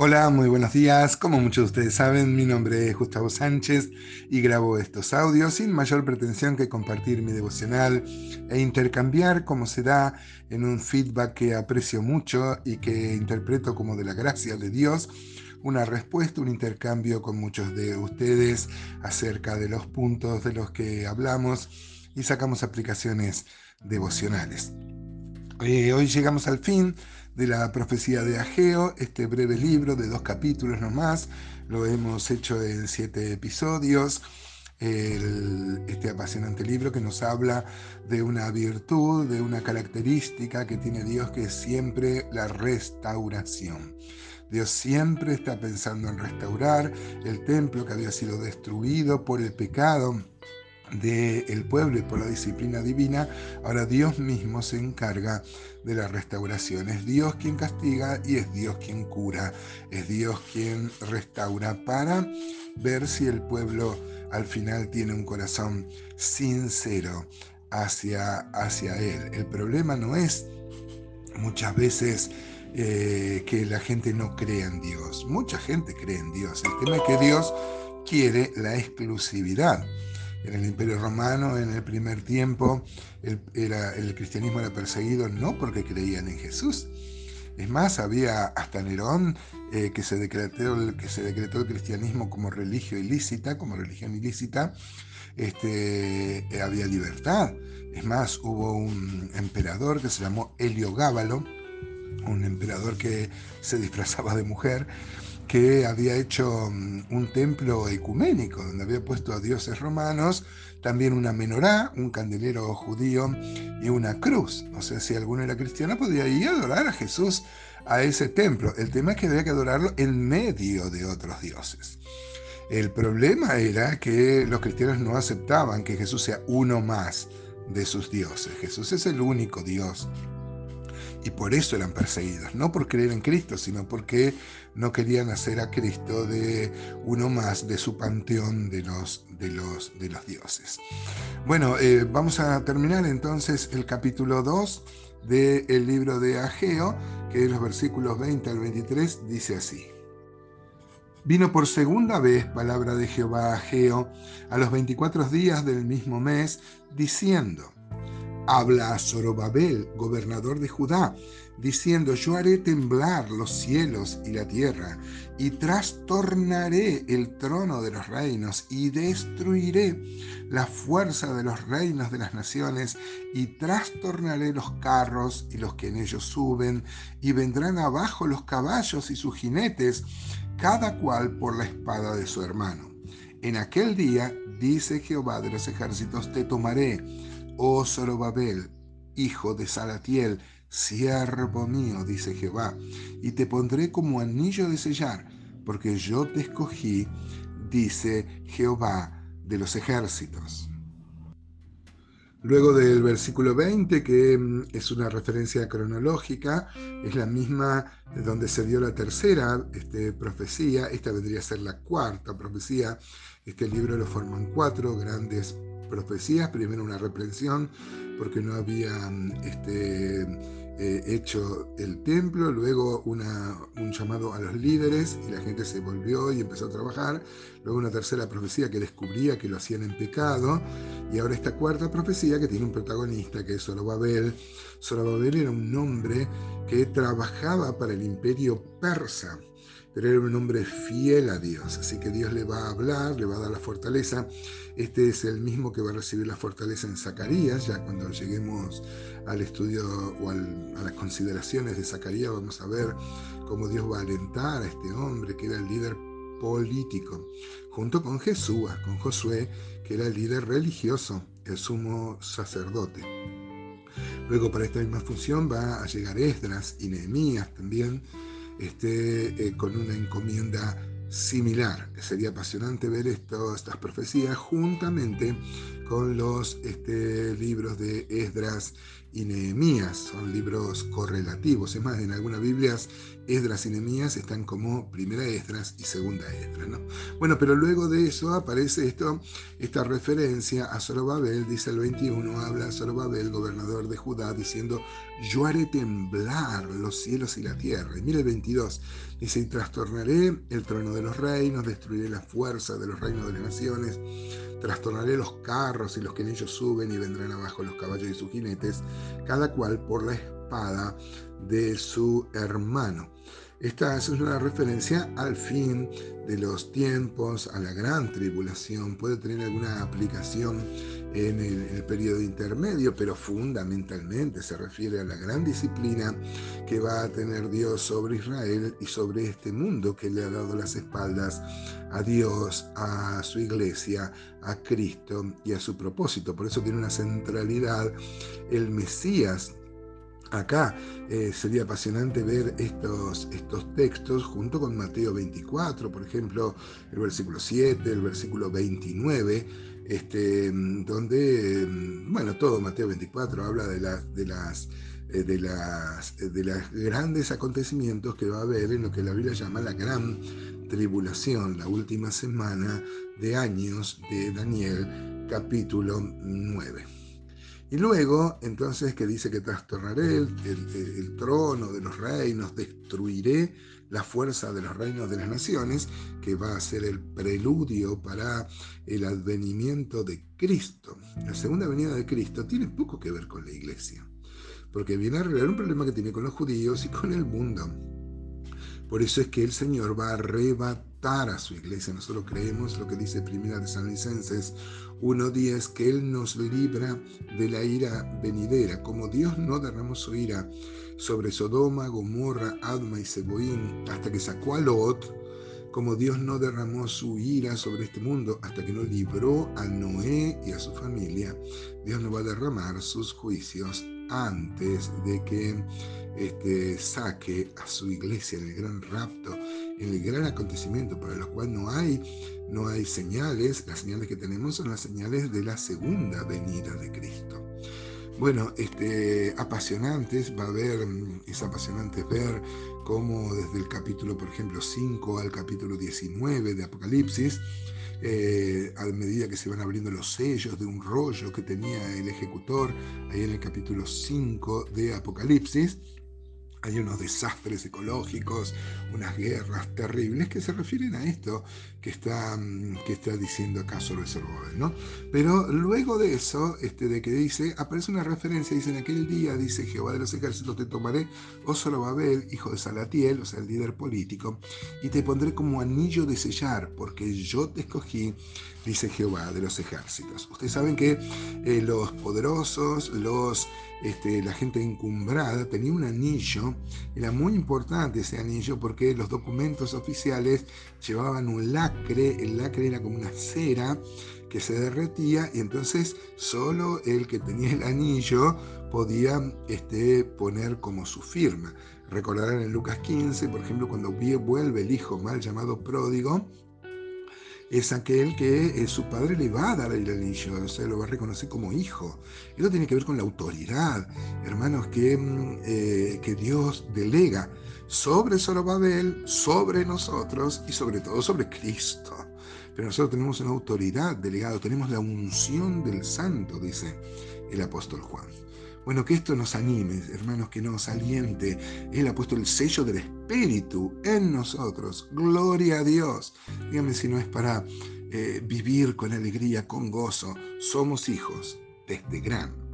Hola, muy buenos días. Como muchos de ustedes saben, mi nombre es Gustavo Sánchez y grabo estos audios sin mayor pretensión que compartir mi devocional e intercambiar como se da en un feedback que aprecio mucho y que interpreto como de la gracia de Dios, una respuesta, un intercambio con muchos de ustedes acerca de los puntos de los que hablamos y sacamos aplicaciones devocionales. Eh, hoy llegamos al fin de la profecía de Ageo, este breve libro de dos capítulos nomás, lo hemos hecho en siete episodios. este apasionante libro que nos habla de una virtud, de una característica que tiene Dios que es siempre la restauración. Dios siempre está pensando en restaurar el templo que había sido destruido por el pecado del pueblo y por la disciplina divina, ahora Dios mismo se encarga de la restauración. Es Dios quien castiga y es Dios quien cura. Es Dios quien restaura para ver si el pueblo al final tiene un corazón sincero hacia, hacia Él. El problema no es muchas veces eh, que la gente no crea en Dios. Mucha gente cree en Dios. El tema es que Dios quiere la exclusividad en el Imperio Romano, en el primer tiempo, el, cristianismo era perseguido no porque creían en Jesús. Es más, había hasta Nerón eh, que, se decretó, que se decretó el cristianismo como religión ilícita, como religión ilícita, este, eh, había libertad. Es más, hubo un emperador que se llamó Heliogábalo, un emperador que se disfrazaba de mujer, que había hecho mm, un templo ecuménico, donde había puesto a dioses romanos, también una menorá, un candelero judío y una cruz. O sea, si alguno era cristiano, podía ir a adorar a Jesús a ese templo. El tema es que había que adorarlo en medio de otros dioses. El problema era que los cristianos no aceptaban que Jesús sea uno más de sus dioses. Jesús es el único Dios y por eso eran perseguidos, no por creer en Cristo, sino porque no querían hacer a Cristo de uno más de su panteón de los, de los, de los dioses. Bueno, eh, vamos a terminar entonces el capítulo 2 del libro de Ageo, que en los versículos 20 al 23 dice así. Vino por segunda vez palabra de Jehová a Ageo a los 24 días del mismo mes, diciendo, habla a Zorobabel, gobernador de Judá, diciendo, yo haré temblar los cielos y la tierra, y trastornaré el trono de los reinos, y destruiré la fuerza de los reinos de las naciones, y trastornaré los carros y los que en ellos suben, y vendrán abajo los caballos y sus jinetes, cada cual por la espada de su hermano. En aquel día, dice Jehová de los ejércitos, te tomaré oh Zorobabel, hijo de Salatiel, siervo mío, dice Jehová, y te pondré como anillo de sellar, porque yo te escogí, dice Jehová de los ejércitos. Luego del versículo 20, que mm, es una referencia cronológica, es la misma de donde se dio la tercera este, profecía, esta vendría a ser la cuarta profecía, este libro lo forman cuatro grandes profecías, primero una reprensión porque no habían este, eh, hecho el templo, luego una, un llamado a los líderes y la gente se volvió y empezó a trabajar, luego una tercera profecía que descubría que lo hacían en pecado, y ahora esta cuarta profecía que tiene un protagonista que es Zorobabel. Zorobabel era un hombre que trabajaba para el imperio persa pero era un hombre fiel a Dios, así que Dios le va a hablar, le va a dar la fortaleza. Este es el mismo que va a recibir la fortaleza en Zacarías, ya cuando lleguemos al estudio o a las consideraciones de Zacarías vamos a ver cómo Dios va a alentar a este hombre que era el líder político, junto con Jesús, con Josué, que era el líder religioso, el sumo sacerdote. Luego para esta misma función va a llegar Esdras y Nehemías también, esté eh, con una encomienda similar. Sería apasionante ver esto, estas profecías juntamente con los este, libros de Esdras y Nehemías, son libros correlativos. Es más, en algunas Biblias Esdras y Nehemías están como primera Esdras y segunda Esdras. ¿no? Bueno, pero luego de eso aparece esto, esta referencia a Zorobabel, dice el 21, habla Zorobabel, gobernador de Judá, diciendo, yo haré temblar los cielos y la tierra. Y mire el 22, dice, y trastornaré el trono de los reinos, destruiré la fuerza de los reinos de las naciones, trastornaré los carros y los que en ellos suben y vendrán abajo los caballos y sus jinetes, cada cual por la espada de su hermano. Esta es una referencia al fin de los tiempos, a la gran tribulación. Puede tener alguna aplicación en el, periodo intermedio, pero fundamentalmente se refiere a la gran disciplina que va a tener Dios sobre Israel y sobre este mundo que le ha dado las espaldas a Dios, a su iglesia, a Cristo y a su propósito. Por eso tiene una centralidad el Mesías Acá eh, sería apasionante ver estos, estos textos junto con Mateo 24, por ejemplo, el versículo 7, el versículo 29, este, donde, bueno, todo Mateo 24 habla de, de las eh, de, las, de los grandes acontecimientos que va a haber en lo que la Biblia llama la gran tribulación, la última semana de años de Daniel capítulo 9. Y luego, entonces, que dice que trastornaré el, trono de los reinos, destruiré la fuerza de los reinos de las naciones, que va a ser el preludio para el advenimiento de Cristo. La segunda venida de Cristo tiene poco que ver con la iglesia, porque viene a arreglar un problema que tiene con los judíos y con el mundo. Por eso es que el Señor va a arrebatar a su iglesia. Nosotros creemos lo que dice Primera de San Licenses 1.10, que Él nos libra de la ira venidera. Como Dios no derramó su ira sobre Sodoma, Gomorra, Adma y Seboín hasta que sacó a Lot, como Dios no derramó su ira sobre este mundo hasta que no libró a Noé y a su familia, Dios no va a derramar sus juicios antes de que este, saque a su iglesia en el gran rapto, en el gran acontecimiento para lo cual no hay, no hay señales, las señales que tenemos son las señales de la segunda venida de Cristo. Bueno, este, apasionantes, va a haber, es apasionante ver cómo desde el capítulo, por ejemplo, 5 al capítulo 19 de Apocalipsis, eh, a medida que se van abriendo los sellos de un rollo que tenía el ejecutor, ahí en el capítulo 5 de Apocalipsis, hay unos desastres ecológicos, unas guerras terribles que se refieren a esto que está, mm, que está diciendo acá sobre Zorobabel, ¿no? Pero luego de eso, este, de que dice, aparece una referencia, dice, en aquel día, dice Jehová de los ejércitos, te tomaré, oh Zorobabel, hijo de Salatiel, o sea, el líder político, y te pondré como anillo de sellar, porque yo te escogí, dice Jehová de los ejércitos. Ustedes saben que eh, los poderosos, los este, la gente encumbrada tenía un anillo, era muy importante ese anillo porque los documentos oficiales llevaban un lacre, el era como una cera que se derretía y entonces solo el que tenía el anillo podía este, poner como su firma. Recordarán en Lucas 15, por ejemplo, cuando vuelve el hijo mal llamado pródigo, es aquel que eh, su padre le va a dar el anillo, o sea, lo va a reconocer como hijo. Eso tiene que ver con la autoridad, hermanos, que, mm, eh, que Dios delega sobre Zorobabel, sobre nosotros y sobre todo sobre Cristo. Pero nosotros tenemos una autoridad delegada, tenemos la unción del santo, dice el apóstol Juan. Bueno, que esto nos anime, hermanos, que nos aliente. Él ha puesto el sello del Espíritu en nosotros. Gloria a Dios. Dígame si no es para eh, vivir con alegría, con gozo. Somos hijos de este gran